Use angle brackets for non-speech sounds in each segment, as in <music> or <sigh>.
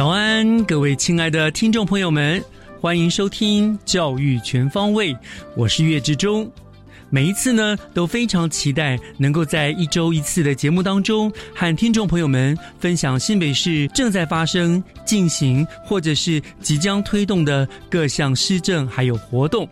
早安，各位亲爱的听众朋友们，欢迎收听《教育全方位》，我是岳志忠。每一次呢，都非常期待能够在一周一次的节目当中，和听众朋友们分享新北市正在发生、进行或者是即将推动的各项施政还有活动。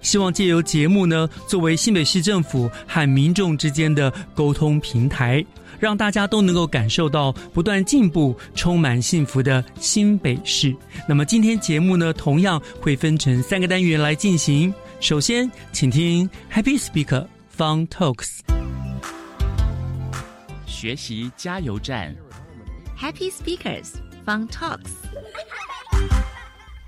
希望借由节目呢，作为新北市政府和民众之间的沟通平台。让大家都能够感受到不断进步、充满幸福的新北市。那么今天节目呢，同样会分成三个单元来进行。首先，请听 Happy Speaker Fun Talks，学习加油站。Happy Speakers Fun Talks。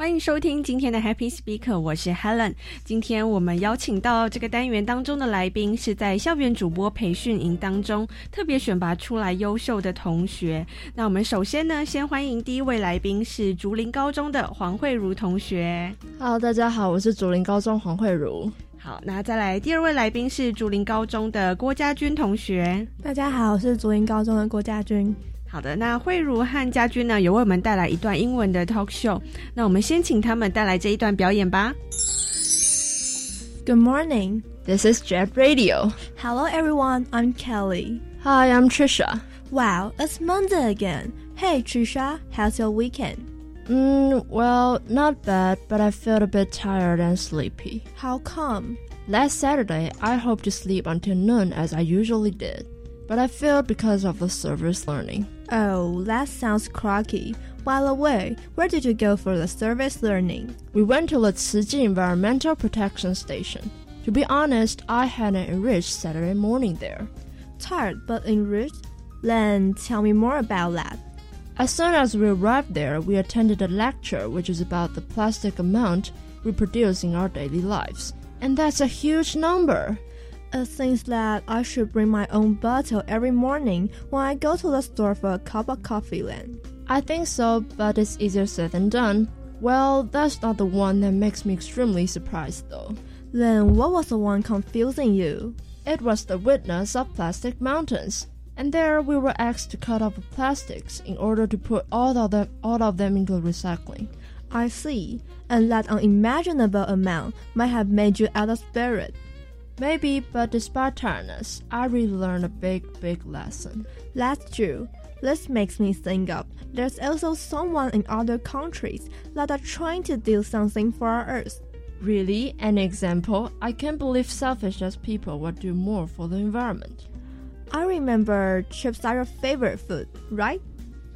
欢迎收听今天的 Happy Speaker，我是 Helen。今天我们邀请到这个单元当中的来宾，是在校园主播培训营当中特别选拔出来优秀的同学。那我们首先呢，先欢迎第一位来宾是竹林高中的黄慧茹同学。Hello，大家好，我是竹林高中黄慧茹。好，那再来第二位来宾是竹林高中的郭家军同学。大家好，我是竹林高中的郭家军。好的，那慧茹和家军呢，有为我们带来一段英文的 talk show。那我们先请他们带来这一段表演吧。Good morning, this is Jet Radio. Hello everyone, I'm Kelly. Hi, I'm Trisha. Wow, it's Monday again. Hey Trisha, how's your weekend? Mm, well, not bad, but I felt a bit tired and sleepy. How come? Last Saturday, I hoped to sleep until noon as I usually did but I failed because of the service learning. Oh, that sounds crocky. By the way, where did you go for the service learning? We went to the Ciji Environmental Protection Station. To be honest, I had an enriched Saturday morning there. Tired but enriched? Then tell me more about that. As soon as we arrived there, we attended a lecture which is about the plastic amount we produce in our daily lives. And that's a huge number. It seems that I should bring my own bottle every morning when I go to the store for a cup of coffee then. I think so, but it's easier said than done. Well, that's not the one that makes me extremely surprised though. Then what was the one confusing you? It was the witness of plastic mountains. And there we were asked to cut up plastics in order to put all of them all of them into recycling. I see. And that unimaginable amount might have made you out of spirit. Maybe, but despite tiredness, I really learned a big, big lesson. That's true. This makes me think of there's also someone in other countries that are trying to do something for our Earth. Really? An example? I can't believe selfish as people would do more for the environment. I remember chips are your favorite food, right?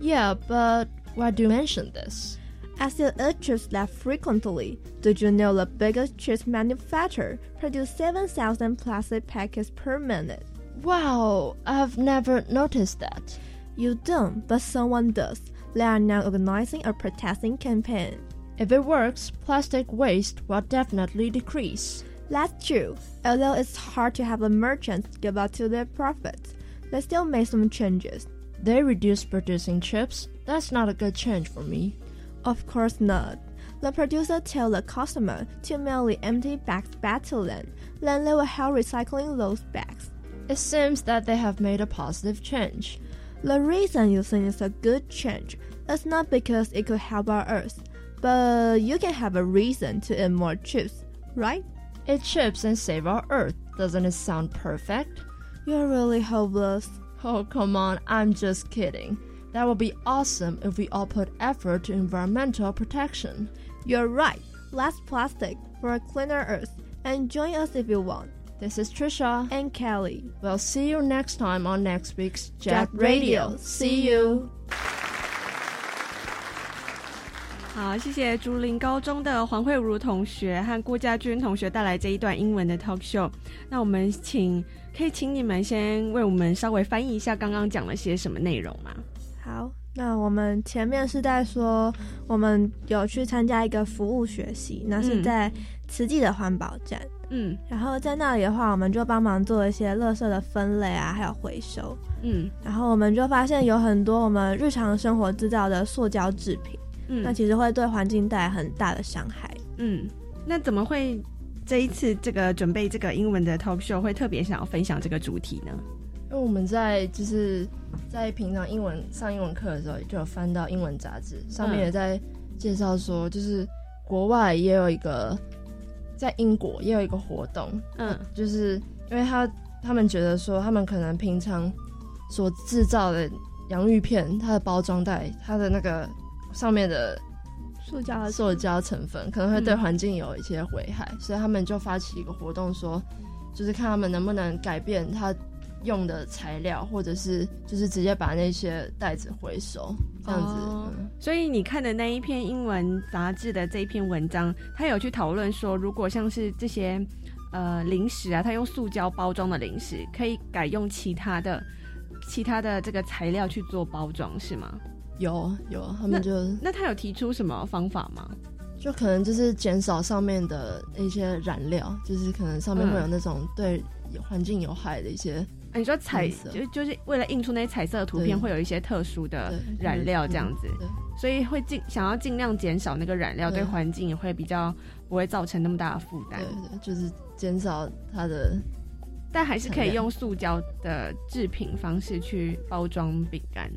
Yeah, but why do you mention this? As eat chips that frequently, did you know the biggest cheese manufacturer produces 7,000 plastic packets per minute? Wow, I've never noticed that. You don't, but someone does. They are now organizing a protesting campaign. If it works, plastic waste will definitely decrease. That's true. Although it's hard to have the merchants give up to their profits, they still made some changes. They reduced producing chips. That's not a good change for me. Of course not. The producer tells the customer to mail the empty bags back to them, then they will help recycling those bags. It seems that they have made a positive change. The reason you think it's a good change is not because it could help our Earth, but you can have a reason to eat more chips, right? Eat chips and save our Earth. Doesn't it sound perfect? You're really hopeless. Oh, come on, I'm just kidding. That would be awesome if we all put effort to environmental protection. You're right. Less plastic for a cleaner Earth. And join us if you want. This is Trisha. And Kelly. We'll see you next time on next week's Jet Jet Radio. Radio. See you. 好，谢谢竹林高中的黄慧茹同学和郭家军同学带来这一段英文的 talk show。那我们请，可以请你们先为我们稍微翻译一下刚刚讲了些什么内容吗？ 好，那我们前面是在说，我们有去参加一个服务学习，那是嗯在慈济的环保站。嗯然后在那里的话，我们就帮忙做一些垃圾的分类啊，还有回收。嗯然后我们就发现有很多我们日常生活制造的塑胶制品，嗯那嗯其实会对环境带来很大的伤害。嗯，那怎么会这一次这个准备这个英文的 talk show 会特别想要分享这个主题呢？因为我们在就是在平常英文上英文课的时候，就有翻到英文杂志，上面嗯。也在介绍说，就是国外也有一个，在英国也有一个活动，嗯就是因为他他们觉得说，他们可能平常所制造的洋芋片，它的包装袋，它的那个上面的塑胶塑胶成分可能会对嗯。环境有一些危害，所以他们就发起一个活动说，就是看他们能不能改变他用的材料，或者是就是直接把那些袋子回收，这样子。哦嗯所以你看的那一篇英文杂志的这一篇文章，他有去讨论说，如果像是这些呃零食啊，它用塑胶包装的零食，可以改用其他的其他的这个材料去做包装，是吗？有有，他们就那他有提出什么方法吗？就可能就是减少上面的一些燃料，就是可能上面会有那种对环境有害的一些啊你说彩色。就就是为了印出那些彩色的图片，会有一些特殊的染料这样子，所以会尽想要尽量减少那个染料，对对。环境也会比较不会造成那么大的负担就是减少它的但还是可以用塑胶的制品方式去包装饼干。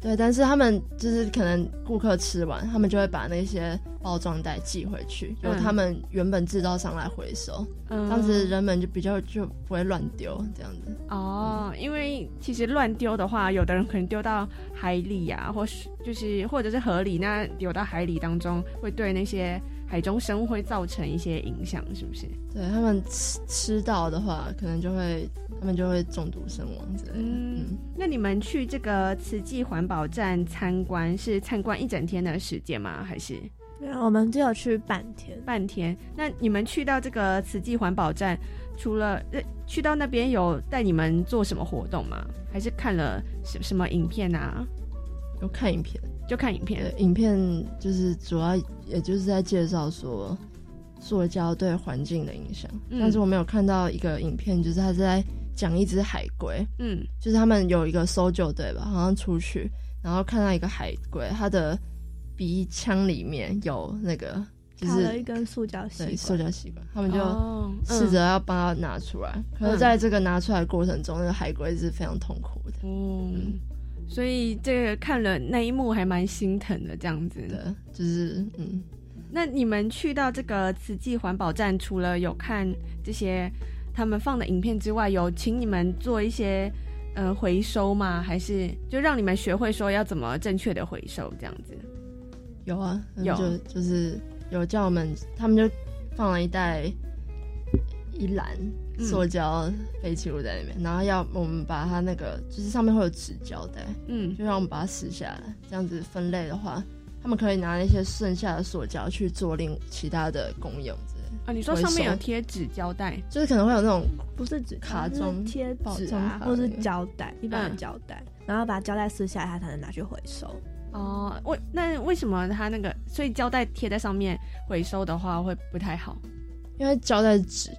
对，但是他们就是可能顾客吃完，他们就会把那些包装袋寄回去，由嗯他们原本制造商来回收，嗯这样子人们就比较就不会乱丢这样子。哦，因为其实乱丢的话，有的人可能丢到海里啊，或是就是或者是河里，那丢到海里当中，会对那些海中生物会造成一些影响，是不是？对他们吃吃到的话，可能就会他们就会中毒身亡之类的。嗯嗯，那你们去这个慈济环保站参观，是参观一整天的时间吗？还是然后我们只有去半天。半天？那你们去到这个慈济环保站，除了呃去到那边有带你们做什么活动吗？还是看了什什么影片啊？有看影片，就看影片，影片就是主要也就是在介绍说塑胶对环境的影响，嗯但是我没有看到一个影片，就是他是在讲一只海龟，嗯。就是他们有一个搜救队吧，好像出去，然后看到一个海龟，它的鼻腔里面有那个就是了一根塑胶吸对塑管，胶吸管，他们就哦试着要帮它拿出来，可是在这个拿出来的过程中，那个海龟是非常痛苦的。嗯，所以这个看了那一幕还蛮心疼的，这样子。的，就是嗯，那你们去到这个慈济环保站，除了有看这些他们放的影片之外，有请你们做一些呃回收吗？还是就让你们学会说要怎么正确的回收这样子？有啊，有就就是有叫我们，他们就放了一袋一篮嗯塑胶废弃物在里面，然后要我们把它那个就是上面会有纸胶带，嗯就让我们把它撕下来，这样子分类的话，他们可以拿那些剩下的塑胶去做另其他的功用啊，你说上面有贴纸胶带，就是可能会有那种不是纸是卡中贴纸啊，或是卡那个胶带，一般嗯。的胶带，然后把胶带撕下来，它才能拿去回收。哦，为那为什么它那个所以胶带贴在上面回收的话会不太好？因为胶带纸，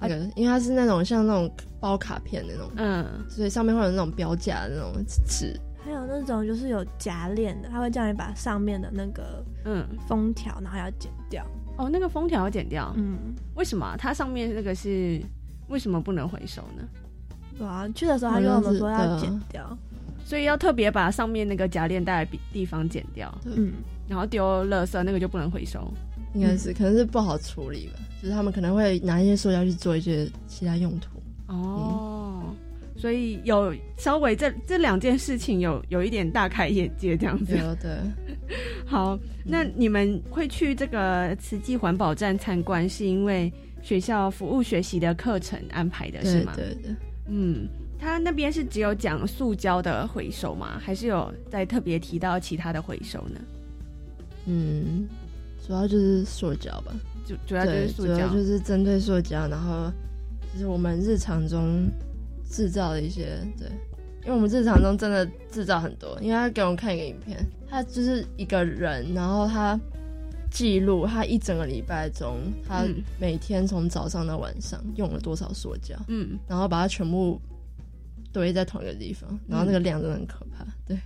那个因为它是那种像那种包卡片的那种，嗯。所以上面会有那种标价的那种纸，还有那种就是有夹链的，它会叫你把上面的那个嗯，封条，然后要剪掉。哦，那个封条要剪掉，嗯，为什么？啊、它上面那个是为什么不能回收呢？对啊，去的时候他跟我们说要剪掉，所以要特别把上面那个夹链带的地方剪掉，嗯，然后丢垃圾那个就不能回收。应该是可能是不好处理吧，就是他们可能会拿一些塑料去做一些其他用途。哦，所以有稍微这这两件事情有有一点大开眼界这样子。对哦对，<laughs> 好，那你们会去这个慈济环保站参观，是因为学校服务学习的课程安排的是吗？对对，嗯，他那边是只有讲塑胶的回收吗？还是有在特别提到其他的回收呢？嗯，主要就是塑胶吧，主主要就是，塑胶，主要就是针对塑胶，然后就是我们日常中制造的一些对，因为我们日常中真的制造很多，因为他给我们看一个影片，他就是一个人，然后他记录他一整个礼拜中，他嗯每天从早上到晚上用了多少塑胶，嗯，然后把它全部堆在同一个地方，然后那个量真的很可怕，对。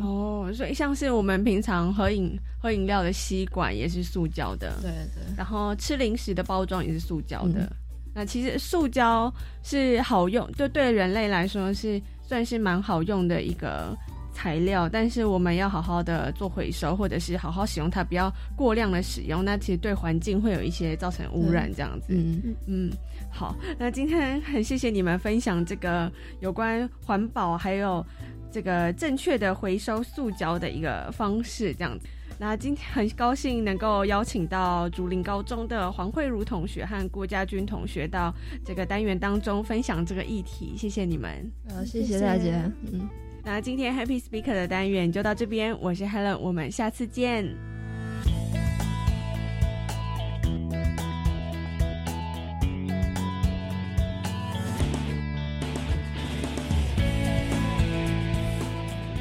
哦，所以像是我们平常喝饮喝饮料的吸管也是塑胶的，对对，然后吃零食的包装也是塑胶的。嗯那其实塑胶是好用，就对人类来说是算是蛮好用的一个材料，但是我们要好好的做回收，或者是好好使用它，不要过量的使用。那其实对环境会有一些造成污染，这样子。嗯，嗯，好，那今天很谢谢你们分享这个有关环保还有这个正确的回收塑胶的一个方式，这样子。那今天很高兴能够邀请到竹林高中的黄慧茹同学和郭家军同学到这个单元当中分享这个议题，谢谢你们。好，谢谢大家，嗯。那今天 Happy Speaker 的单元就到这边，我是 Helen，我们下次见。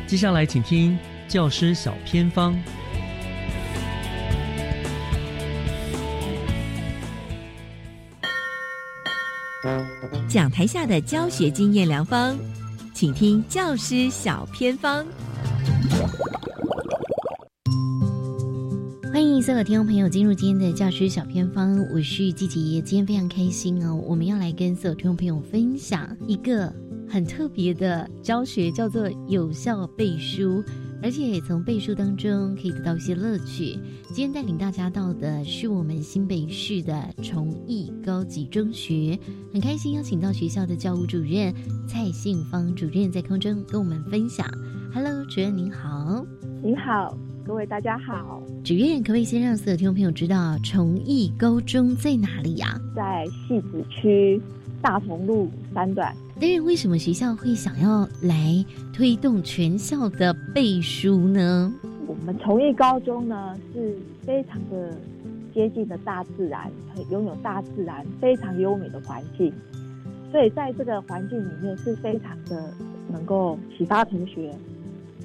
接下来请听教师小偏方。讲台下的教学经验良方，请听教师小偏方。欢迎所有听众朋友进入今天的教师小偏方，我是季杰。今天非常开心哦，我们要来跟所有听众朋友分享一个很特别的教学，叫做有效背书，而且从背书当中可以得到一些乐趣。今天带领大家到的是我们新北市的崇义高级中学，很开心邀请到学校的教务主任蔡信芳主任在空中跟我们分享。Hello，主任您好。您好，各位大家好，主任，可不可以先让所有听众朋友知道崇义高中在哪里呀、在戏子区大同路三段。但是，为什么学校会想要来推动全校的背书呢？我们崇义高中呢是非常的接近的大自然，很拥有大自然非常优美的环境，所以在这个环境里面是非常的能够启发同学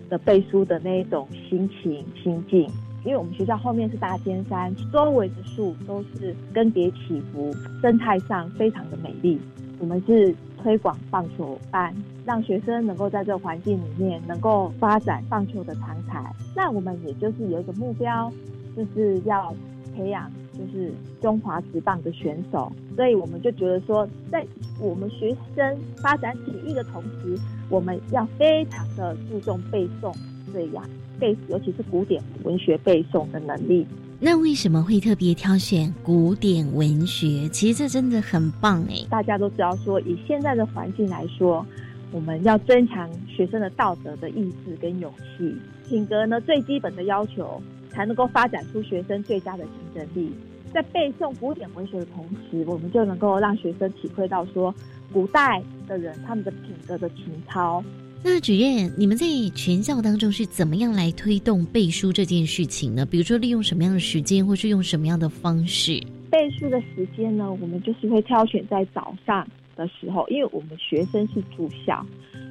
的背书的那一种心情心境。因为我们学校后面是大尖山，周围的树都是更迭起伏，生态上非常的美丽。我们是推广棒球班，让学生能够在这个环境里面能够发展棒球的长才。那我们也就是有一个目标，就是要培养就是中华职棒的选手。所以我们就觉得说，在我们学生发展体育的同时，我们要非常的注重背诵这样背，尤其是古典文学背诵的能力。那为什么会特别挑选古典文学？其实这真的很棒哎。大家都知道说，以现在的环境来说，我们要增强学生的道德的意志跟勇气，品格呢最基本的要求，才能够发展出学生最佳的竞争力。在背诵古典文学的同时，我们就能够让学生体会到说，古代的人他们的品格的情操。那主任，你们在全校当中是怎么样来推动背书这件事情呢？比如说利用什么样的时间，或是用什么样的方式？背书的时间呢，我们就是会挑选在早上的时候，因为我们学生是住校，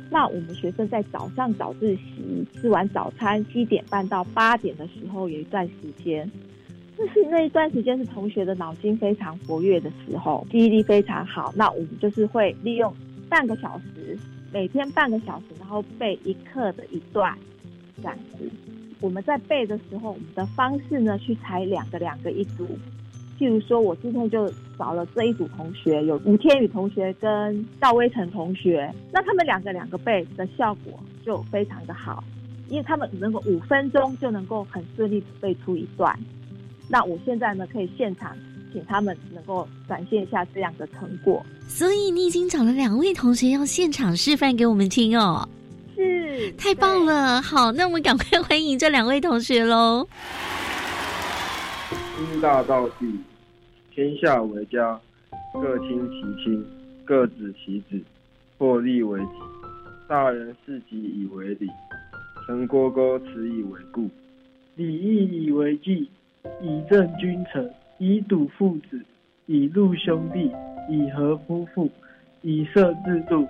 那我们学生在早上早自习吃完早餐七点半到八点的时候有一段时间，就是那一段时间是同学的脑筋非常活跃的时候，记忆力非常好。那我们就是会利用半个小时，每天半个小时，然后背一课的一段，这样子。我们在背的时候，我们的方式呢，去拆两个两个一组。譬如说，我今天就找了这一组同学，有吴天宇同学跟赵威成同学，那他们两个两个背的效果就非常的好，因为他们能够五分钟就能够很顺利地背出一段。那我现在呢，可以现场请他们能够展现一下这样的成果。所以你已经找了两位同学要现场示范给我们听哦，是太棒了！好，那我们赶快欢迎这两位同学喽。天大道地，天下为家，各亲其亲，各子其子，或立为己。大人视己以为礼，陈国沟此以为故。礼义以为纪，以正君臣，以笃父子，以戮兄弟，以和夫妇，以设制度，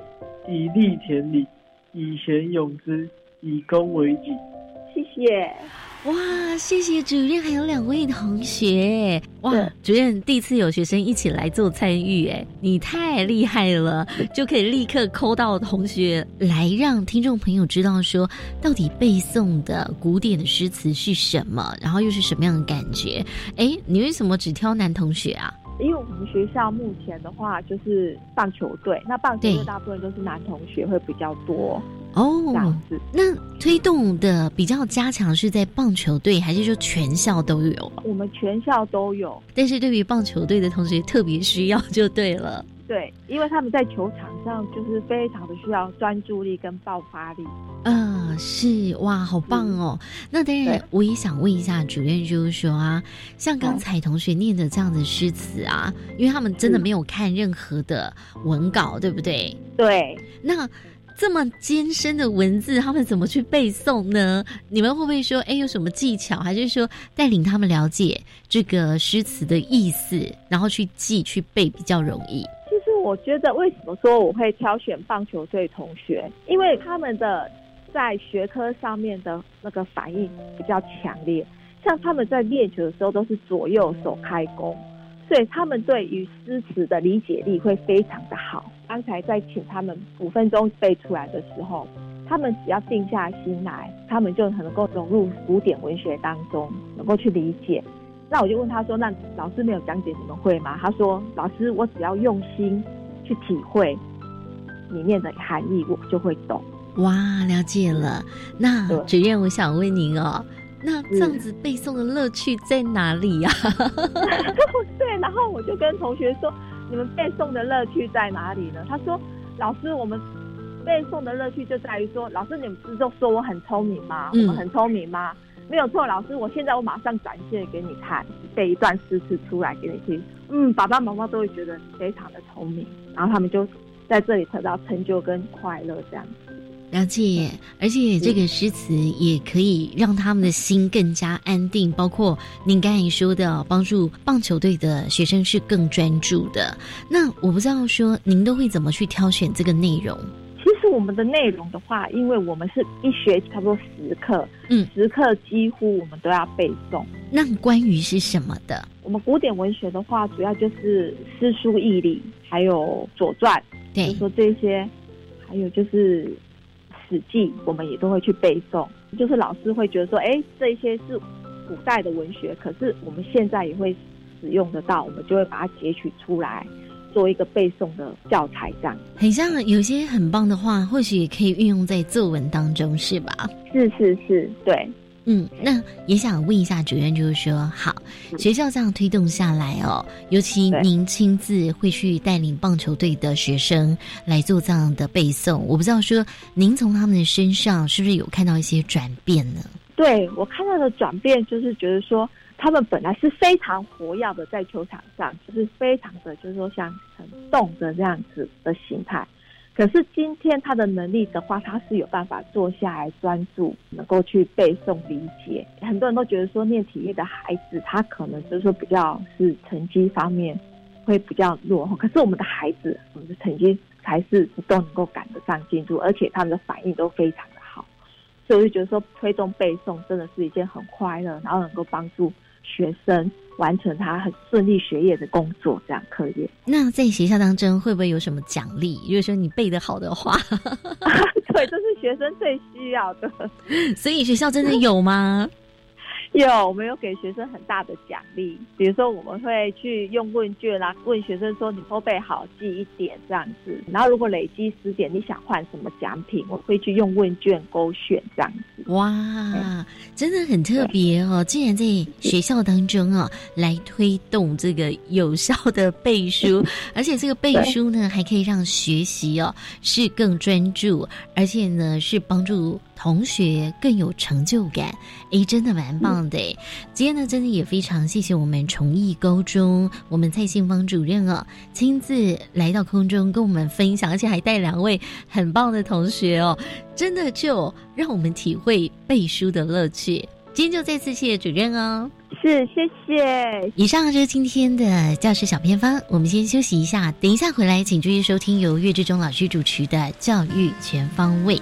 以立田礼，以贤勇之，以功为己。谢谢。哇，谢谢主任，还有两位同学。哇，主任第一次有学生一起来做参与，哎，你太厉害了，就可以立刻抠到同学来，让听众朋友知道说，到底背诵的古典的诗词是什么，然后又是什么样的感觉？哎，你为什么只挑男同学啊？因为我们学校目前的话就是棒球队，那棒球队大部分都是男同学会比较多哦。这样子，那推动的比较加强是在棒球队，还是说全校都有？我们全校都有，但是对于棒球队的同学特别需要就对了。对，因为他们在球场上就是非常的需要专注力跟爆发力。嗯，是哇，好棒哦！那当然，我也想问一下主任，就是说啊，像刚才同学念的这样的诗词啊，因为他们真的没有看任何的文稿，对不对？对。那这么艰深的文字，他们怎么去背诵呢？你们会不会说，哎，有什么技巧，还是说带领他们了解这个诗词的意思，然后去记、去背比较容易？我觉得为什么说我会挑选棒球队同学？因为他们的在学科上面的那个反应比较强烈，像他们在练球的时候都是左右手开弓，所以他们对于诗词的理解力会非常的好。刚才在请他们五分钟背出来的时候，他们只要定下心来，他们就能够融入古典文学当中，能够去理解。那我就问他说：“那老师没有讲解，你们会吗？”他说：“老师，我只要用心去体会里面的含义，我就会懂。”哇，了解了。那主任，我想问您哦，那这样子背诵的乐趣在哪里呀？<laughs> <laughs> 对，然后我就跟同学说：“你们背诵的乐趣在哪里呢？”他说：“老师，我们背诵的乐趣就在于说，老师你们不是都说我很聪明吗？我们很聪明吗？”没有错，老师，我现在我马上展现给你看，背一段诗词出来给你听。嗯，爸爸妈妈都会觉得非常的聪明，然后他们就在这里得到成就跟快乐，这样子。了解，而且这个诗词也可以让他们的心更加安定，包括您刚才说的，帮助棒球队的学生是更专注的。那我不知道说您都会怎么去挑选这个内容。我们的内容的话，因为我们是一学期差不多十课，嗯，十课几乎我们都要背诵。那关于是什么的？我们古典文学的话，主要就是诗书易礼，还有《左传》，对，就说这些，还有就是《史记》，我们也都会去背诵。就是老师会觉得说，哎，这些是古代的文学，可是我们现在也会使用得到，我们就会把它截取出来。做一个背诵的教材，这样很像有些很棒的话，或许也可以运用在作文当中，是吧？是是是，对，嗯，那也想问一下主任，就是说，好，学校这样推动下来哦，尤其您亲自会去带领棒球队的学生来做这样的背诵，我不知道说您从他们的身上是不是有看到一些转变呢？对我看到的转变，就是觉得说。他们本来是非常活跃的，在球场上就是非常的，就是说像很动的这样子的形态。可是今天他的能力的话，他是有办法坐下来专注，能够去背诵理解。很多人都觉得说，念体育的孩子他可能就是说比较是成绩方面会比较弱，可是我们的孩子，我们的成绩才是都能够赶得上进度，而且他们的反应都非常的好。所以我就觉得说，推动背诵真的是一件很快乐，然后能够帮助。学生完成他很顺利学业的工作，这样课业。<laughs> 那在学校当中会不会有什么奖励？如果说你背得好的话，<laughs> 对，这是学生最需要的。<laughs> 所以学校真的有吗？<laughs> 有，我们有给学生很大的奖励，比如说我们会去用问卷啦，问学生说你后背好记一点这样子，然后如果累积十点，你想换什么奖品，我会去用问卷勾选这样子。哇，真的很特别哦！竟然在学校当中哦，来推动这个有效的背书，<laughs> 而且这个背书呢，还可以让学习哦是更专注，而且呢是帮助。同学更有成就感，哎，真的蛮棒的哎！今天呢，真的也非常谢谢我们崇义高中我们蔡信芳主任哦，亲自来到空中跟我们分享，而且还带两位很棒的同学哦，真的就让我们体会背书的乐趣。今天就再次谢谢主任哦，是谢谢。以上就是今天的教室小偏方，我们先休息一下，等一下回来请注意收听由岳志忠老师主持的《教育全方位》。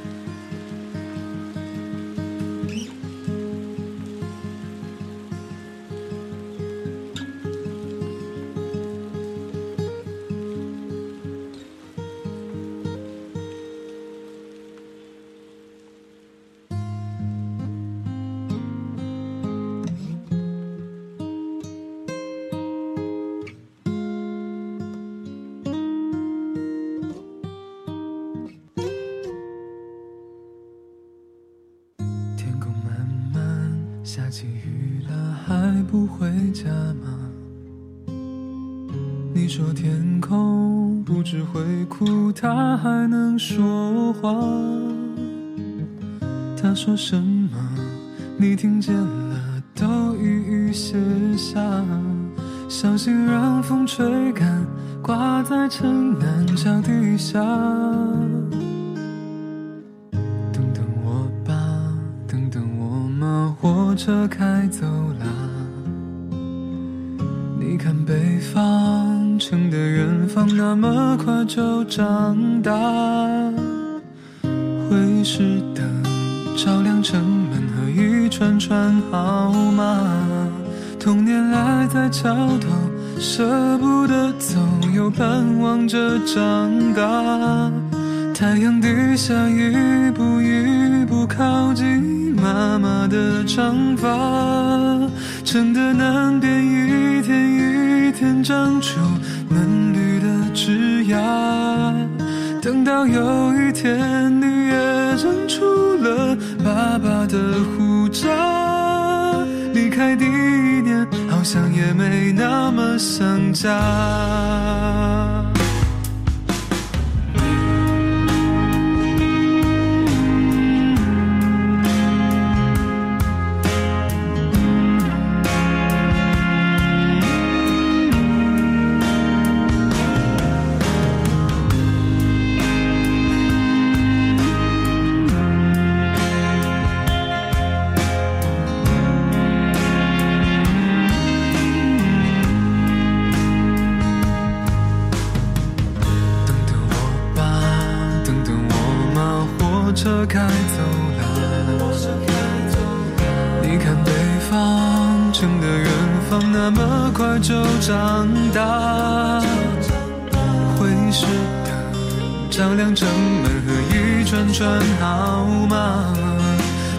的长发，城的南边一天一天长出嫩绿的枝桠。等到有一天，你也认出。了爸爸的护照，离开第一年，好像也没那么想家。车开走了，你看北方城的远方，那么快就长大，会是的，照亮城门和一串串号码，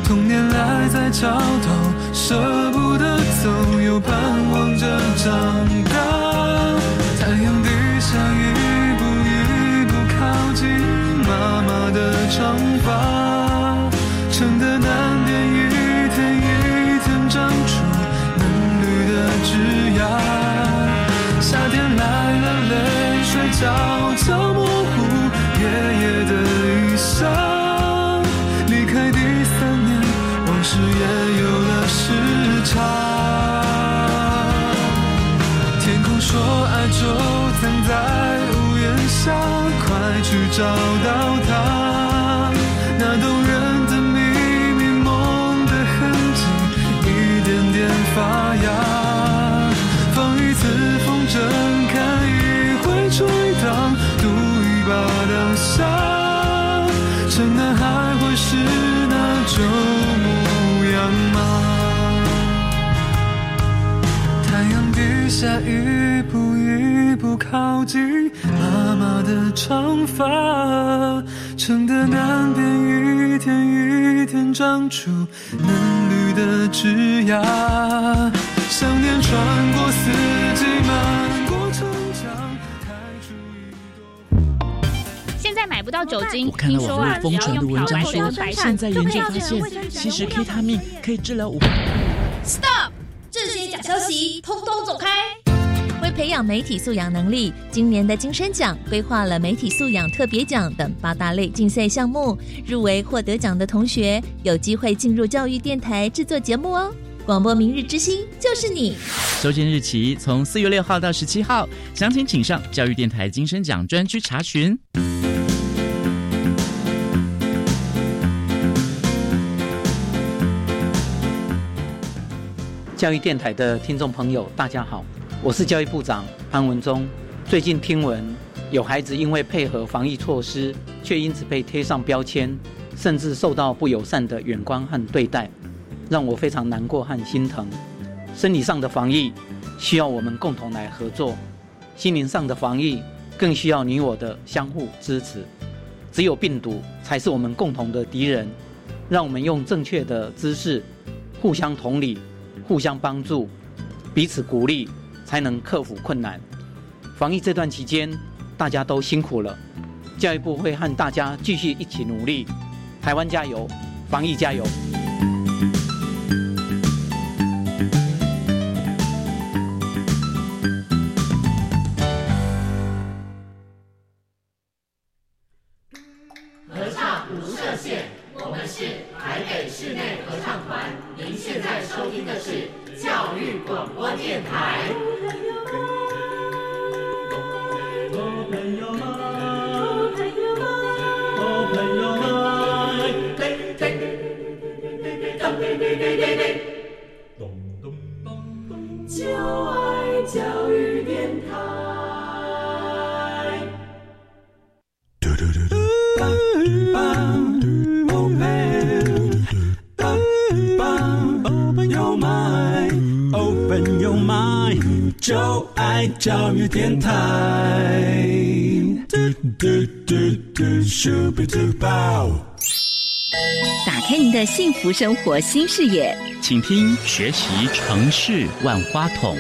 童年赖在桥头，舍不得走，又盼望着长大。的长发。撑的南边，一天一天长出嫩绿的枝桠。夏天来了，泪水悄悄模糊爷爷的衣裳。靠近，妈妈的长发撑得南边一天一天长出嫩绿的枝桠，想念穿过四季，漫过城墙，现在买不到酒精，我看到听说啊，网络的文章说，现在研究发现，其实 K 他命可以治疗五。Stop！这些假消息通通走开！为培养媒体素养能力，今年的金声奖规划了媒体素养特别奖等八大类竞赛项目，入围获得奖的同学有机会进入教育电台制作节目哦。广播明日之星就是你。收件日期从四月六号到十七号，详情请上教育电台金声奖专区查询。教育电台的听众朋友，大家好，我是教育部长潘文忠。最近听闻有孩子因为配合防疫措施，却因此被贴上标签，甚至受到不友善的眼光和对待，让我非常难过和心疼。生理上的防疫需要我们共同来合作，心灵上的防疫更需要你我的相互支持。只有病毒才是我们共同的敌人，让我们用正确的姿势，互相同理。互相帮助，彼此鼓励，才能克服困难。防疫这段期间，大家都辛苦了，教育部会和大家继续一起努力。台湾加油，防疫加油！幸福生活新视野，请听学习城市万花筒。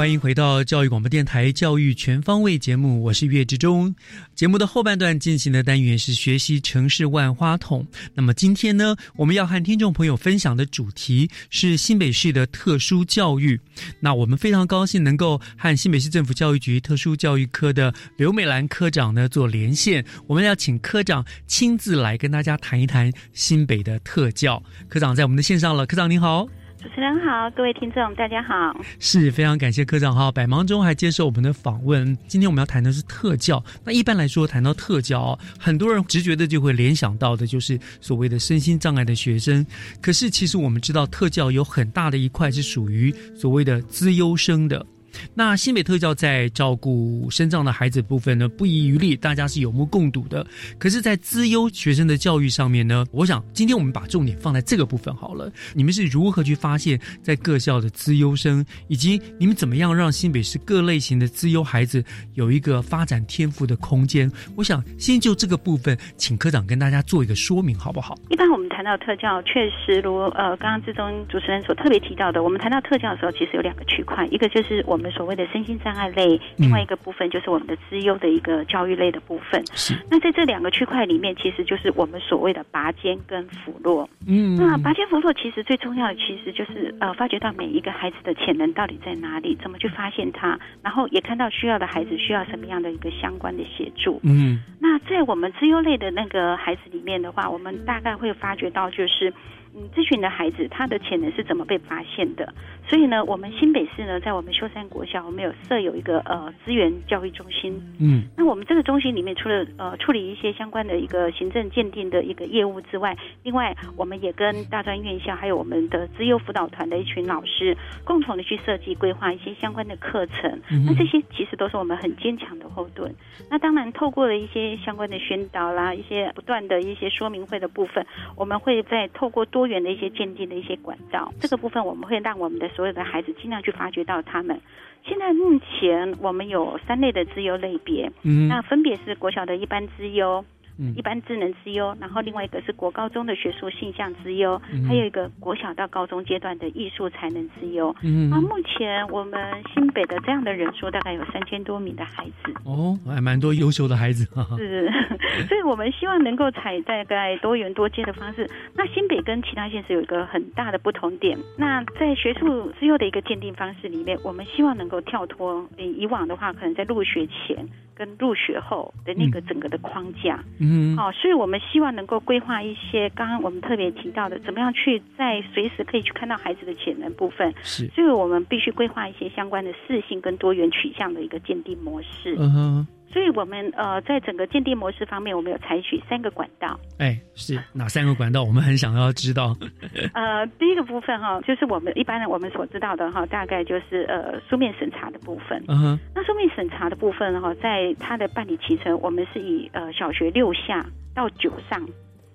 欢迎回到教育广播电台《教育全方位》节目，我是岳志忠。节目的后半段进行的单元是学习城市万花筒。那么今天呢，我们要和听众朋友分享的主题是新北市的特殊教育。那我们非常高兴能够和新北市政府教育局特殊教育科的刘美兰科长呢做连线。我们要请科长亲自来跟大家谈一谈新北的特教。科长在我们的线上了，科长您好。主持人好，各位听众大家好。是非常感谢科长哈，百忙中还接受我们的访问。今天我们要谈的是特教。那一般来说，谈到特教，很多人直觉的就会联想到的就是所谓的身心障碍的学生。可是其实我们知道，特教有很大的一块是属于所谓的资优生的。那新北特教在照顾身障的孩子部分呢，不遗余力，大家是有目共睹的。可是，在资优学生的教育上面呢，我想今天我们把重点放在这个部分好了。你们是如何去发现，在各校的资优生，以及你们怎么样让新北市各类型的资优孩子有一个发展天赋的空间？我想先就这个部分，请科长跟大家做一个说明，好不好？一般我们到特教，确实如呃刚刚志中主持人所特别提到的，我们谈到特教的时候，其实有两个区块，一个就是我们所谓的身心障碍类，另外一个部分就是我们的资优的一个教育类的部分。是。那在这两个区块里面，其实就是我们所谓的拔尖跟辅弱。嗯。那拔尖辅弱其实最重要的，其实就是呃发掘到每一个孩子的潜能到底在哪里，怎么去发现他，然后也看到需要的孩子需要什么样的一个相关的协助。嗯。那在我们资优类的那个孩子里面的话，我们大概会发觉到就是。嗯，咨询的孩子他的潜能是怎么被发现的？所以呢，我们新北市呢，在我们秀山国小，我们有设有一个呃资源教育中心。嗯，那我们这个中心里面，除了呃处理一些相关的一个行政鉴定的一个业务之外，另外我们也跟大专院校还有我们的资优辅导团的一群老师，共同的去设计规划一些相关的课程。嗯那这些其实都是我们很坚强的后盾。那当然，透过了一些相关的宣导啦，一些不断的一些说明会的部分，我们会在透过多。多元的一些鉴定的一些管道。这个部分我们会让我们的所有的孩子尽量去发掘到他们。现在目前我们有三类的资优类别，嗯那分别是国小的一般资优。嗯一般智能之优，然后另外一个是国高中的学术性向之优，嗯还有一个国小到高中阶段的艺术才能之优。嗯那，目前我们新北的这样的人数大概有三千多名的孩子。哦，还蛮多优秀的孩子。<laughs> 是，<laughs> 所以我们希望能够采大概多元多阶的方式。那新北跟其他县市有一个很大的不同点。那在学术之优的一个鉴定方式里面，我们希望能够跳脱呃以往的话，可能在入学前跟入学后的那个整个的框架。嗯好、所以我们希望能够规划一些刚刚我们特别提到的，怎么样去在随时可以去看到孩子的潜能部分。是所以我们必须规划一些相关的适性跟多元取向的一个鉴定模式。嗯哼，所以我们呃在整个鉴定模式方面，我们有采取三个管道。哎，是哪三个管道？我们很想要知道。<laughs> 呃，第一个部分哈，就是我们一般的我们所知道的哈，大概就是呃书面审查的部分。嗯哼，那书面审查的部分哈，在它的办理期程，我们是以呃小学六下到九上，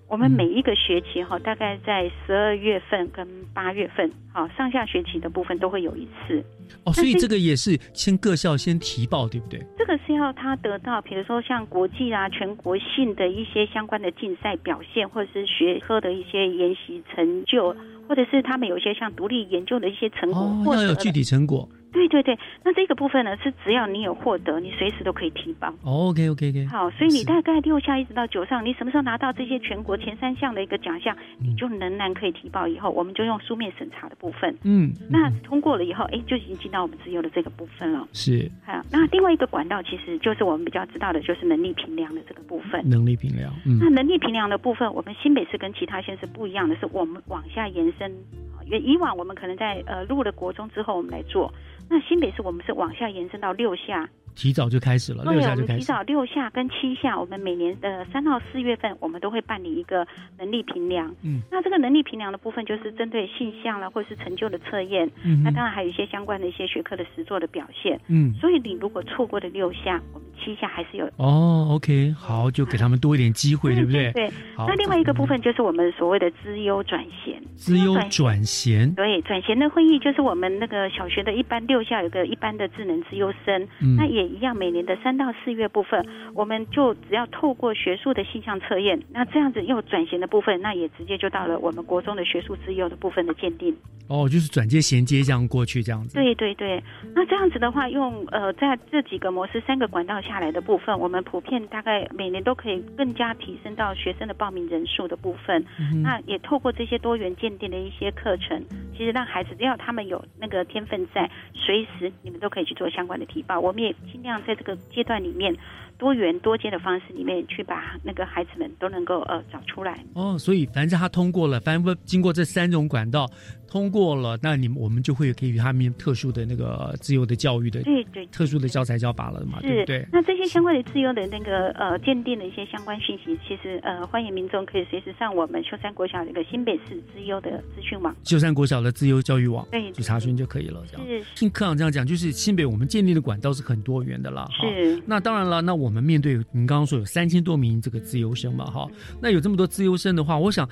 我们每一个学期哈，大概在十二月份跟八月份，好上下学期的部分都会有一次。哦，所以这个也是先各校先提报，对不对？这个是要他得到，比如说像国际啊、全国性的一些相关的竞赛表现，或者是学科的一些研习成就，或者是他们有一些像独立研究的一些成果要有具体成果。对对对，那这个部分呢，是只要你有获得，你随时都可以提报。哦，OK OK OK。好，所以你大概六下一直到九上，你什么时候拿到这些全国前三项的一个奖项，你就仍然可以提报。以后我们就用书面审查的部分，嗯，那通过了以后，哎，就已经进到我们自由的这个部分了。是好，那另外一个管道其实就是我们比较知道的，就是能力评量的这个部分。能力评量。嗯那能力评量的部分，我们新北市跟其他县市不一样的是，我们往下延伸。啊原以往我们可能在呃入了国中之后我们来做，那新北市我们是往下延伸到六下。提早就开始了，对，六下就开始。我们提早六下跟七下，我们每年的三到四月份，我们都会办理一个能力评量。嗯，那这个能力评量的部分，就是针对性向啦，或者是成就的测验。嗯那当然还有一些相关的一些学科的实作的表现。嗯所以你如果错过了六下，我们七下还是有哦，OK，好，就给他们多一点机会，<laughs> 对不对？对，好那另外一个部分就是我们所谓的资优转衔。资优转衔。对，转衔的会议就是我们那个小学的一般六下有个一般的智能资优生，嗯那也一样，每年的三到四月部分，我们就只要透过学术的性向测验，那这样子又转型的部分，那也直接就到了我们国中的学术资优的部分的鉴定。哦，就是转接衔接这样过去，这样子。对对对，那这样子的话，用呃在这几个模式三个管道下来的部分，我们普遍大概每年都可以更加提升到学生的报名人数的部分。嗯那也透过这些多元鉴定的一些课程，其实让孩子只要他们有那个天分在，随时你们都可以去做相关的提报。我们也尽量在这个阶段里面。多元多阶的方式里面去把那个孩子们都能够呃找出来。哦，所以反正他通过了，反正经过这三种管道通过了，那你们我们就会给予他们特殊的那个自由的教育的，对对特殊的教材教法了嘛，对不对？那这些相关的自由的那个呃鉴定的一些相关讯息，其实呃欢迎民众可以随时上我们秀山国小的一个新北市资优的资讯网。秀山国小的自由教育网，对去查询就可以了。这样，是听科长这样讲，就是新北我们鉴定的管道是很多元的啦。哈是那当然了，那我我们面对您刚刚说有三千多名这个自由生嘛，哈，那有这么多自由生的话，我想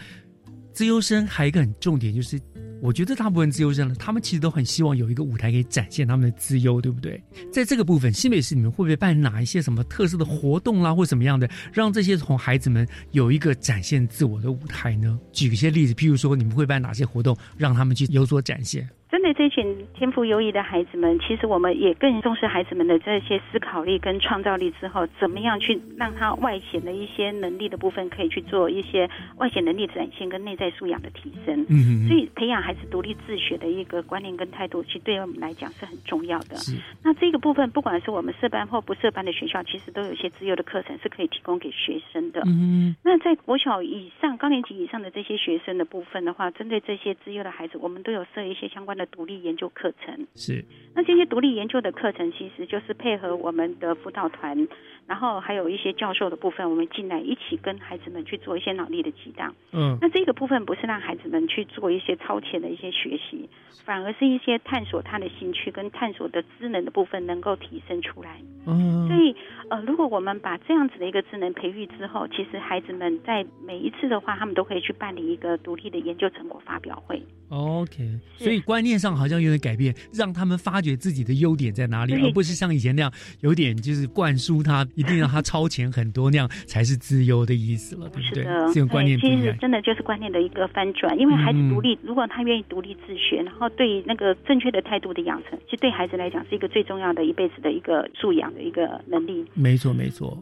自由生还有一个很重点就是。我觉得大部分自由生呢，他们其实都很希望有一个舞台可以展现他们的自由，对不对？在这个部分，新北市你们会不会办哪一些什么特色的活动啦，或什么样的，让这些同孩子们有一个展现自我的舞台呢？举一些例子，譬如说，你们会办哪些活动，让他们去有所展现？针对这群天赋优异的孩子们，其实我们也更重视孩子们的这些思考力跟创造力之后，怎么样去让他外显的一些能力的部分，可以去做一些外显能力展现跟内在素养的提升。嗯所以培养孩子独立自学的一个观念跟态度，其实对我们来讲是很重要的。那这个部分，不管是我们设班或不设班的学校，其实都有一些自由的课程是可以提供给学生的。嗯那在国小以上、高年级以上的这些学生的部分的话，针对这些自优的孩子，我们都有设一些相关的独立研究课程。是那这些独立研究的课程，其实就是配合我们的辅导团，然后还有一些教授的部分，我们进来一起跟孩子们去做一些脑力的激荡。嗯那这个部分不是让孩子们去做一些超前的一些学习，反而是一些探索他的兴趣跟探索的智能的部分能够提升出来。嗯所以，呃，如果我们把这样子的一个智能培育之后，其实孩子们在每一次的话，他们都可以去办理一个独立的研究成果发表会。OK，所以观念上好像有点改变，让他们发掘自己的优点在哪里，而不是像以前那样有点就是灌输他，一定让他超前很多那样才是资优的意思了，对不对？这种观念其实。真的就是观念的一个翻转，因为孩子嗯独立，如果他愿意独立自学，然后对那个正确的态度的养成，其实对孩子来讲是一个最重要的一辈子的一个素养的一个能力。没错，没错。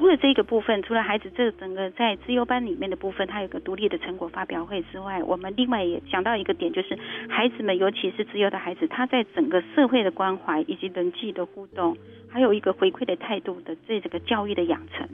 除了这个部分，除了孩子这整个在资优班里面的部分，他有个独立的成果发表会之外，我们另外也讲到一个点，就是孩子们，尤其是资优的孩子，他在整个社会的关怀以及人际的互动，还有一个回馈的态度的这这个教育的养成。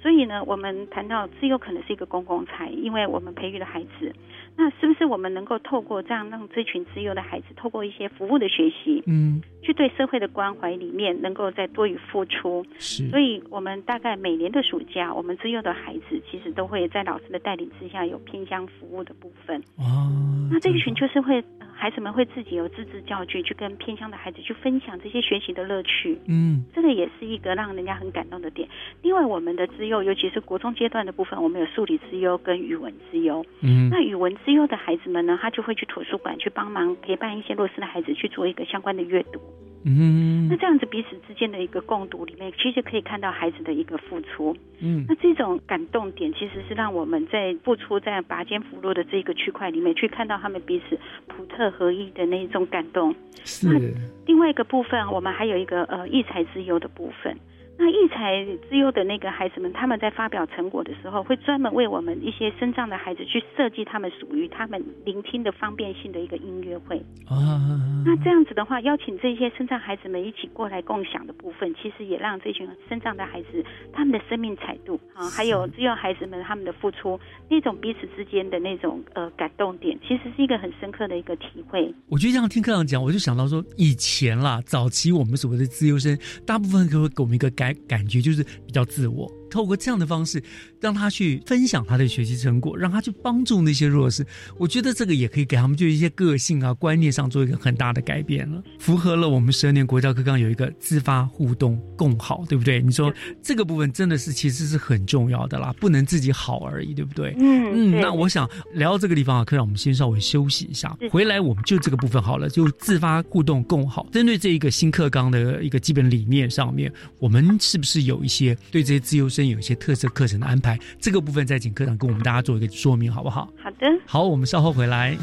所以呢，我们谈到资优可能是一个公共财，因为我们培育了孩子，那是不是我们能够透过这样让这群资优的孩子，透过一些服务的学习，嗯，去对社会的关怀里面能够再多于付出？是所以我们大概每年的暑假，我们资优的孩子其实都会在老师的带领之下有偏乡服务的部分。哦，那这一群就是会、呃孩子们会自己有自制教具，去跟偏乡的孩子去分享这些学习的乐趣。嗯，这个也是一个让人家很感动的点。另外，我们的资优，尤其是国中阶段的部分，我们有数理资优跟语文资优。嗯那语文资优的孩子们呢，他就会去图书馆去帮忙陪伴一些弱势的孩子去做一个相关的阅读。嗯那这样子彼此之间的一个共读里面，其实可以看到孩子的一个付出。嗯那这种感动点，其实是让我们在付出在拔尖扶弱的这个区块里面，去看到他们彼此普特合一的那一种感动。是另外一个部分，我们还有一个呃育才之优的部分。那育才自优的那个孩子们，他们在发表成果的时候，会专门为我们一些身障的孩子去设计他们属于他们聆听的方便性的一个音乐会。啊，那这样子的话，邀请这些身障孩子们一起过来共享的部分，其实也让这群身障的孩子他们的生命彩度啊，还有只有孩子们他们的付出，那种彼此之间的那种呃感动点，其实是一个很深刻的一个体会。我觉得这样听科长讲，我就想到说，以前啦，早期我们所谓的自由生，大部分都会给我们一个感感觉，就是比较自我。透过这样的方式，让他去分享他的学习成果，让他去帮助那些弱势。我觉得这个也可以给他们就一些个性啊、观念上做一个很大的改变了，符合了我们十二年国教课纲有一个自发互动共好，对不对？你说这个部分真的是其实是很重要的啦，不能自己好而已，对不对？嗯嗯，那我想聊到这个地方啊，可以让，我们先稍微休息一下，回来我们就这个部分好了，就自发互动共好。针对这一个新课纲的一个基本理念上面，我们是不是有一些对这些自由生有一些特色课程的安排？这个部分再请科长跟我们大家做一个说明，好不好？好的。好，我们稍后回来。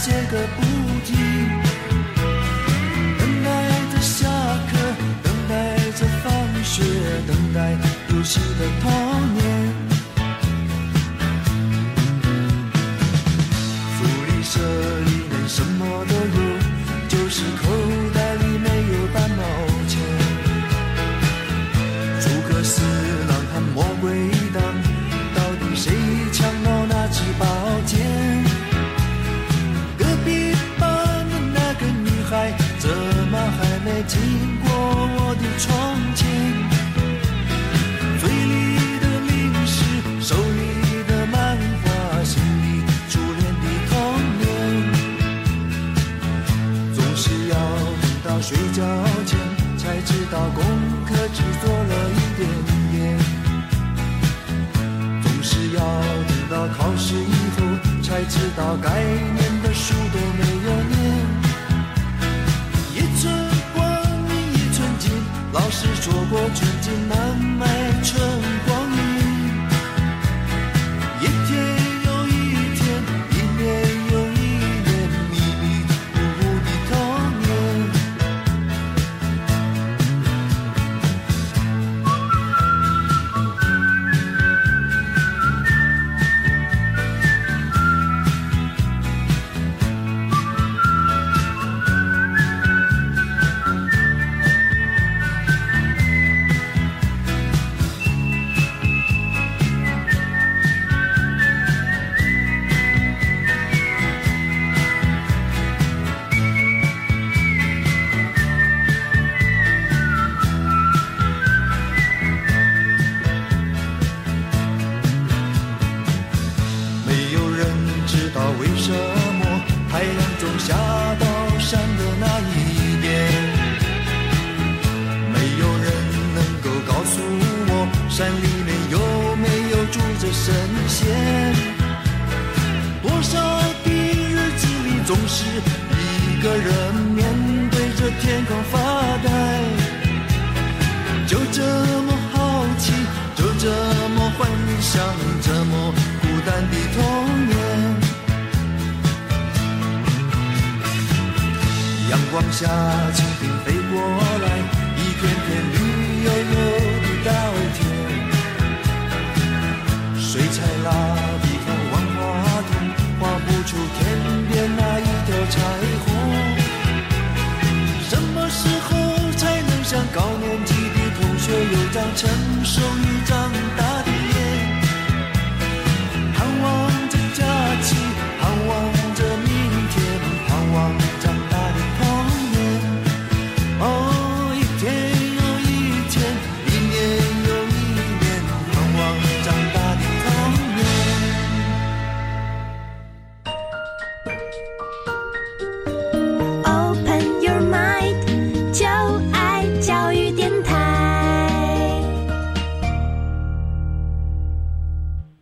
写个不停。等待着下课，等待着放学，等待游戏的童知道该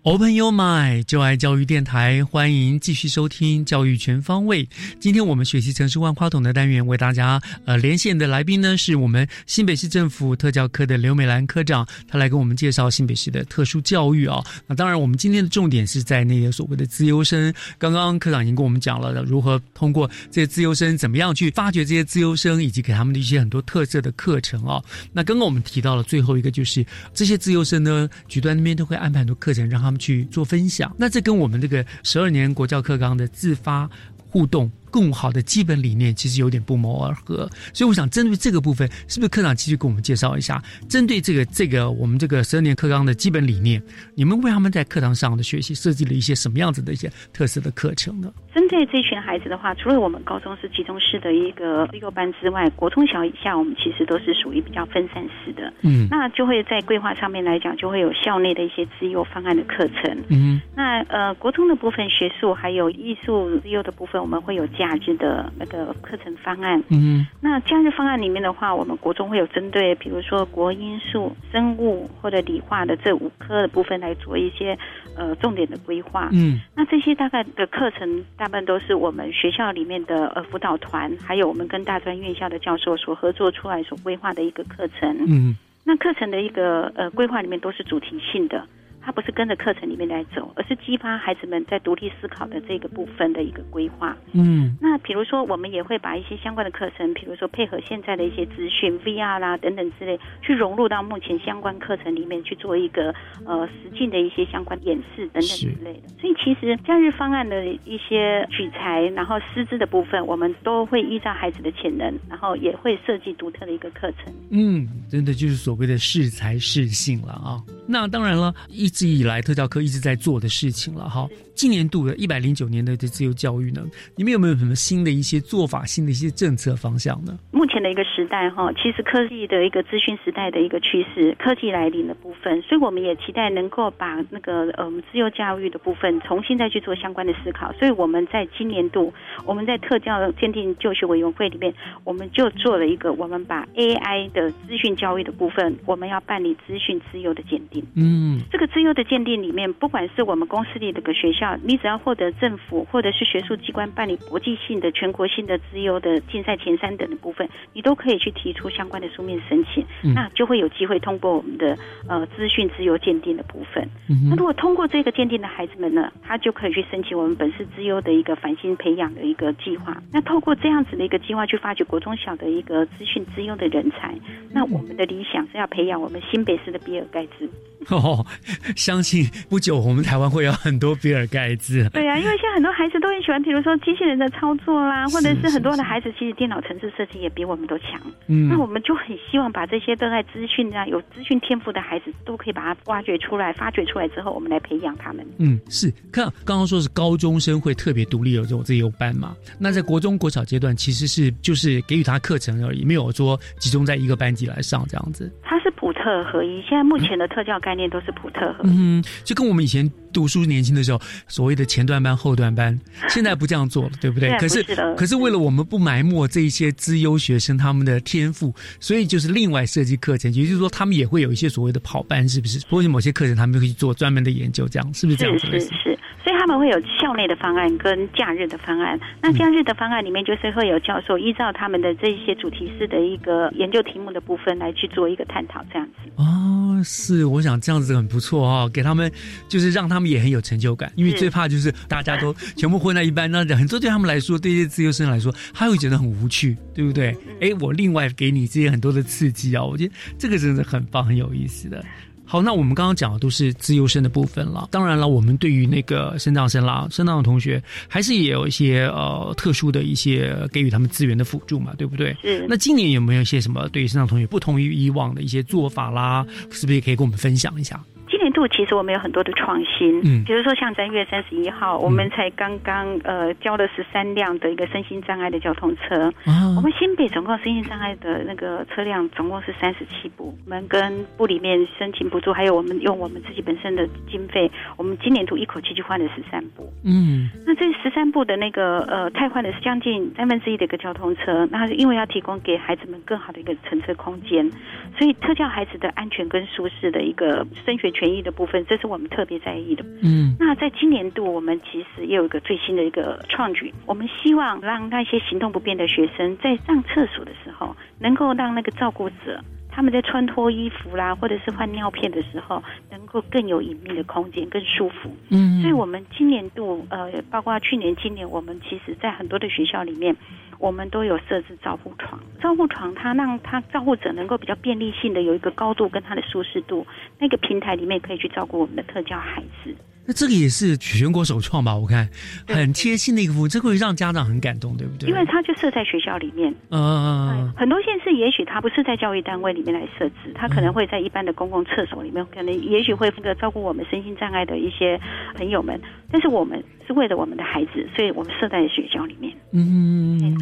Open Your Mind，就爱教育电台，欢迎继续收听教育全方位。今天我们学习城市万花筒的单元，为大家呃连线的来宾呢，是我们新北市政府特教科的刘美兰科长，她来跟我们介绍新北市的特殊教育啊、那当然，我们今天的重点是在那个所谓的资优生。刚刚科长已经跟我们讲了如何通过这些资优生，怎么样去发掘这些资优生，以及给他们的一些很多特色的课程啊、那刚刚我们提到了最后一个，就是这些资优生呢，局端那边都会安排很多课程让他们去做分享。那这跟我们这个十二年国教课纲的自发互动。更好的基本理念其实有点不谋而合，所以我想针对这个部分，是不是科长继续给我们介绍一下？针对这个这个我们这个十二年课纲的基本理念，你们为他们在课堂上的学习设计了一些什么样子的一些特色的课程呢？针对这群孩子的话，除了我们高中是集中式的一个幼班之外，国中小以下我们其实都是属于比较分散式的。嗯那就会在规划上面来讲，就会有校内的一些自由方案的课程。嗯那呃，国中的部分学术还有艺术自由的部分，我们会有假日的那个课程方案。嗯那假日方案里面的话，我们国中会有针对，比如说国英数、生物或者理化的这五科的部分来做一些呃重点的规划。嗯那这些大概的课程，大部分都是我们学校里面的呃辅导团，还有我们跟大专院校的教授所合作出来所规划的一个课程。嗯那课程的一个呃规划里面都是主题性的，它不是跟着课程里面来走，而是激发孩子们在独立思考的这个部分的一个规划。嗯那比如说，我们也会把一些相关的课程，比如说配合现在的一些资讯、VR 啦等等之类，去融入到目前相关课程里面去做一个呃实际的一些相关演示等等之类的。所以其实假日方案的一些取材，然后师资的部分，我们都会依照孩子的潜能，然后也会设计独特的一个课程。嗯，真的就是所谓的适才适性了啊。那当然了，一直以来特教科一直在做的事情了哈。今年度的一百零九年的这自由教育呢，你们有没有什么新的一些做法、新的一些政策方向呢？目前的一个时代哈，其实科技的一个资讯时代的一个趋势，科技来临的部分，所以我们也期待能够把那个呃自由教育的部分重新再去做相关的思考。所以我们在今年度，我们在特教鉴定就学委员会里面，我们就做了一个，我们把 AI 的资讯教育的部分，我们要办理资讯自由的鉴定。嗯这个自由的鉴定里面，不管是我们公司里的个学校，你只要获得政府或者是学术机关办理国际性的、全国性的资优的竞赛前三等的部分，你都可以去提出相关的书面申请，嗯那就会有机会通过我们的呃资讯资优鉴定的部分。嗯那如果通过这个鉴定的孩子们呢，他就可以去申请我们本市资优的一个繁星培养的一个计划。那透过这样子的一个计划，去发掘国中小的一个资讯资优的人才。那我们的理想是要培养我们新北市的比尔盖茨。哦，相信不久我们台湾会有很多比尔盖茨。对啊，因为现在很多孩子都很喜欢，比如说机器人的操作啦，或者是很多的孩子其实电脑程式设计也比我们都强。嗯那我们就很希望把这些热爱资讯啊、有资讯天赋的孩子，都可以把它挖掘出来、发掘出来之后，我们来培养他们。嗯，是看刚刚说是高中生会特别独立有这种自由班嘛？那在国中、国小阶段，其实是就是给予他课程而已，没有说集中在一个班级来上这样子。它是普特合一。现在目前的特教概念都是普特合一。嗯，就跟我们以前读书年轻的时候，所谓的前段班、后段班，<laughs> 现在不这样做了，对不对？可是是可是为了我们不埋没这一些资优学生他们的天赋，所以就是另外设计课程，也就是说他们也会有一些所谓的跑班，是不是？或者某些课程他们会去做专门的研究，这样是不是这样子的？是他们会有校内的方案跟假日的方案。那假日的方案里面就是会有教授依照他们的这一些主题式的一个研究题目的部分来去做一个探讨，这样子。哦，是，我想这样子很不错哦，给他们就是让他们也很有成就感，因为最怕就是大家都全部混在一班，那很多对他们来说，对一些自由生来说，他会觉得很无趣，对不对？哎，我另外给你这些很多的刺激啊，我觉得这个真的很棒，很有意思的。好，那我们刚刚讲的都是自优生的部分了。当然了，我们对于那个升降生啦、升降的同学，还是也有一些呃特殊的一些给予他们资源的辅助嘛，对不对？嗯那今年有没有一些什么对于升降同学不同于以往的一些做法啦？是不是也可以跟我们分享一下？今年度其实我们有很多的创新，嗯比如说像三月三十一号，我们才刚刚呃交了十三辆的一个身心障碍的交通车。啊我们新北总共身心障碍的那个车辆总共是三十七部，我们跟部里面申请补助，还有我们用我们自己本身的经费，我们今年度一口气就换了十三部。嗯那这十三部的那个呃，太换的是将近三分之一的一个交通车，那是因为要提供给孩子们更好的一个乘车空间，所以特教孩子的安全跟舒适的一个升学权益的部分，这是我们特别在意的。嗯那在今年度，我们其实也有一个最新的一个创举，我们希望让那些行动不便的学生在上厕所的时候，能够让那个照顾者。他们在穿脱衣服啦，或者是换尿片的时候，能够更有隐秘的空间，更舒服。嗯所以我们今年度呃，包括去年、今年，我们其实在很多的学校里面，我们都有设置照护床。照护床它让它照顾者能够比较便利性的有一个高度跟它的舒适度，那个平台里面可以去照顾我们的特教孩子。那这个也是全国首创吧？我看很贴心的一个服务，这会让家长很感动，对不对？因为它就设在学校里面，嗯很多县市也许它不是在教育单位里面来设置，它可能会在一般的公共厕所里面，可能也许会那个照顾我们身心障碍的一些朋友们，但是我们是为了我们的孩子，所以我们设在学校里面。嗯，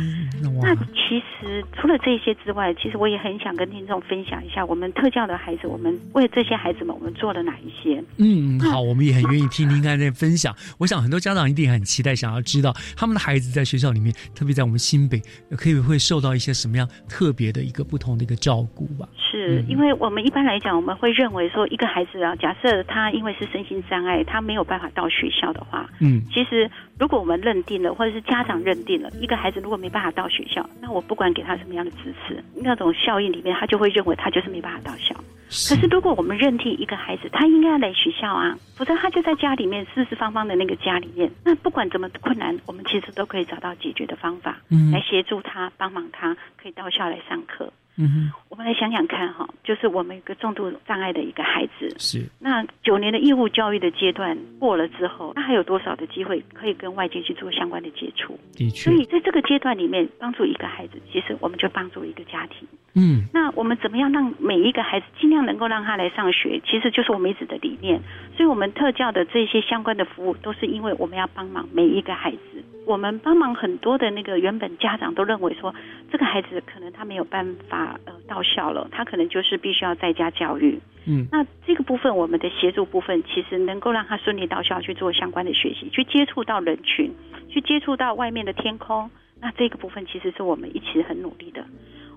那其实除了这些之外，其实我也很想跟听众分享一下，我们特教的孩子，我们为这些孩子们，我们做了哪一些？嗯，好，我们也很愿意听听看这分享。我想很多家长一定很期待，想要知道他们的孩子在学校里面，特别在我们新北，可以会受到一些什么样特别的一个不同的一个照顾吧？是嗯因为我们一般来讲，我们会认为说，一个孩子啊，假设他因为是身心障碍，他没有办法到学校的话，嗯其实如果我们认定了，或者是家长认定了，一个孩子如果没办法到学校，那我不管给他什么样的支持，那种效应里面，他就会认为他就是没办法到校。可是如果我们认定一个孩子，他应该要来学校啊，否则他就在家里面四四方方的那个家里面，那不管怎么困难，我们其实都可以找到解决的方法，嗯来协助他，帮忙他，可以到校来上课。嗯哼我们来想想看哈，就是我们一个重度障碍的一个孩子，是那九年的义务教育的阶段过了之后，他还有多少的机会可以跟外界去做相关的接触？的确所，以在这个阶段里面，帮助一个孩子，其实我们就帮助一个家庭。嗯那我们怎么样让每一个孩子尽量能够让他来上学？其实就是我们一直的理念。所以，我们特教的这些相关的服务，都是因为我们要帮忙每一个孩子。我们帮忙很多的那个原本家长都认为说，这个孩子可能他没有办法呃到校了，他可能就是必须要在家教育。嗯那这个部分，我们的协助部分，其实能够让他顺利到校去做相关的学习，去接触到人群，去接触到外面的天空。那这个部分其实是我们一起很努力的。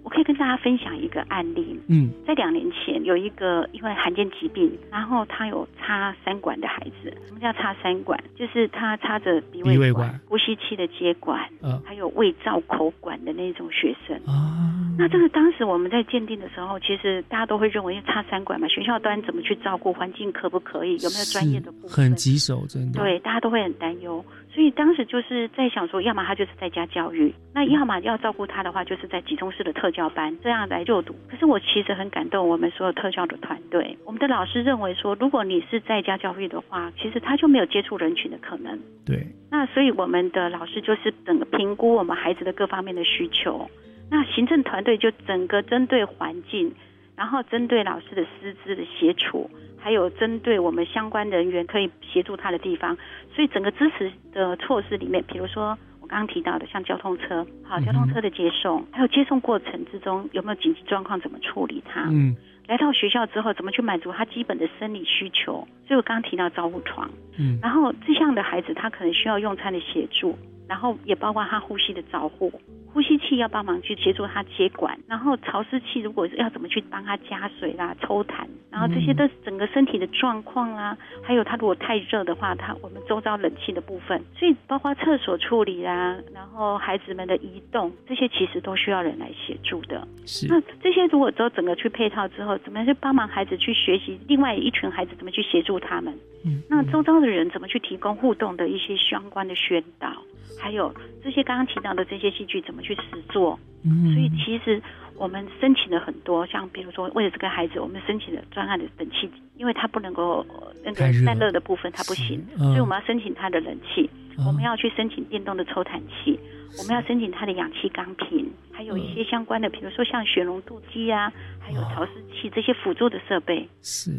我可以跟大家分享一个案例，嗯在两年前有一个因为罕见疾病，然后他有插三管的孩子。什么叫插三管？就是他插着鼻胃管、呼吸器的接管，呃还有胃造口管的那种学生。啊，那这个当时我们在鉴定的时候，其实大家都会认为插三管嘛，学校端怎么去照顾，环境可不可以，有没有专业的部分？很棘手，真的。对，大家都会很担忧，所以当时就是在想说，要么他就是在家教育，那要么要照顾他的话，就是在集中式的特教班这样来就读。可是我其实很感动，我们所有特教的团队，我们的老师认为说，如果你是在家教育的话，其实他就没有接触人群的可能。对，那所以我们的老师就是整个评估我们孩子的各方面的需求，那行政团队就整个针对环境，然后针对老师的师资的协助，还有针对我们相关人员可以协助他的地方，所以整个支持的措施里面，比如说我刚刚提到的，像交通车，好，交通车的接送，还有接送过程之中有没有紧急状况，怎么处理它？嗯，来到学校之后，怎么去满足他基本的生理需求？所以我刚刚提到照护床，嗯。然后这项的孩子他可能需要用餐的协助，然后也包括他呼吸的照护，呼吸器要帮忙去协助他接管，然后潮湿器如果要怎么去帮他加水啦、抽痰，然后这些嗯都是整个身体的状况啦，还有他如果太热的话，他我们周遭冷气的部分，所以包括厕所处理啦，然后孩子们的移动，这些其实都需要人来协助的。是那这些如果都整个去配套之后，怎么去帮忙孩子去学习？另外一群孩子怎么去协助他们？嗯，那周遭的人怎么去提供互动的一些相关的宣导？还有这些刚刚提到的这些戏剧怎么去实作？嗯所以其实我们申请了很多，像比如说为了这个孩子，我们申请了专案的冷气，因为他不能够呃那个散热的部分他不行，嗯所以我们要申请他的冷气，哦我们要去申请电动的抽痰器，我们要申请他的氧气钢瓶，还有一些相关的，比如说像血溶度机啊，还有潮湿器这些辅助的设备。是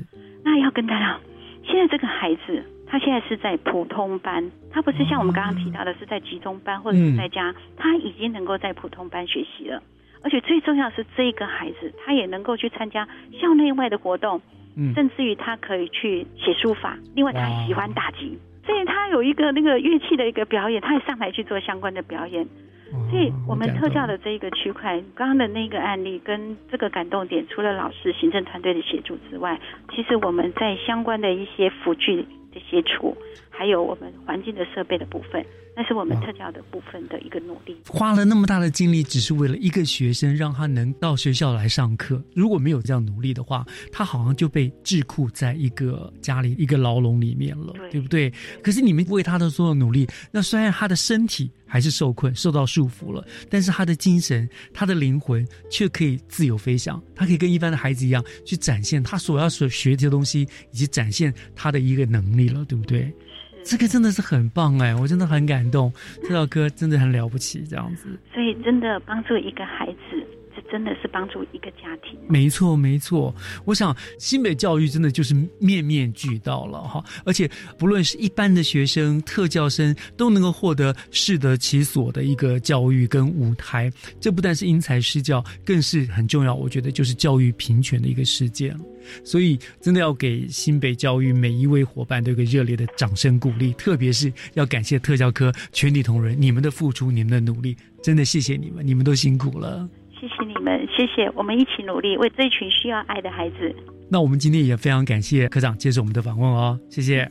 那要跟大家，现在这个孩子他现在是在普通班，他不是像我们刚刚提到的是在集中班或者是在家，他已经能够在普通班学习了。而且最重要的是，这个孩子他也能够去参加校内外的活动，嗯甚至于他可以去写书法。另外，他喜欢打击，所以他有一个那个乐器的一个表演，他也上台去做相关的表演。所以我们特教的这一个区块，刚刚的那个案例跟这个感动点，除了老师、行政团队的协助之外，其实我们在相关的一些辅具的协助，还有我们环境的设备的部分，那是我们特教的部分的一个努力。花了那么大的精力，只是为了一个学生，让他能到学校来上课。如果没有这样努力的话，他好像就被桎梏在一个家里一个牢笼里面了，对不对？可是你们为他的所有努力，那虽然他的身体还是受困、受到束缚了，但是他的精神、他的灵魂却可以自由飞翔。他可以跟一般的孩子一样，去展现他所要所学的东西，以及展现他的一个能力了，对不对？这个真的是很棒哎，我真的很感动，这首歌真的很了不起，这样子。所以，真的帮助一个孩子，真的是帮助一个家庭。没错，没错。我想新北教育真的就是面面俱到了哈，而且不论是一般的学生、特教生，都能够获得适得其所的一个教育跟舞台。这不但是因材施教，更是很重要。我觉得就是教育平权的一个事件。所以，真的要给新北教育每一位伙伴都有一个热烈的掌声鼓励，特别是要感谢特教科全体同仁，你们的付出，你们的努力，真的谢谢你们，你们都辛苦了。谢谢你们，谢谢，我们一起努力，为这一群需要爱的孩子。那我们今天也非常感谢科长接受我们的访问哦，谢谢。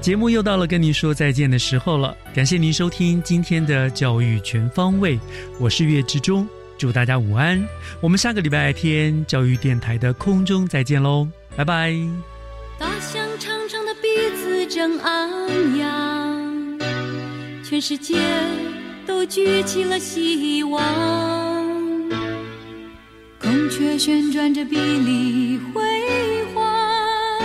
节目又到了跟您说再见的时候了，感谢您收听今天的教育全方位，我是岳志忠，祝大家午安，我们下个礼拜天教育电台的空中再见喽，拜拜。大象长长的鼻子正昂扬，全世界都举起了希望。孔雀旋转着碧丽辉煌，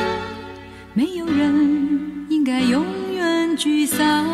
没有人应该永远沮丧。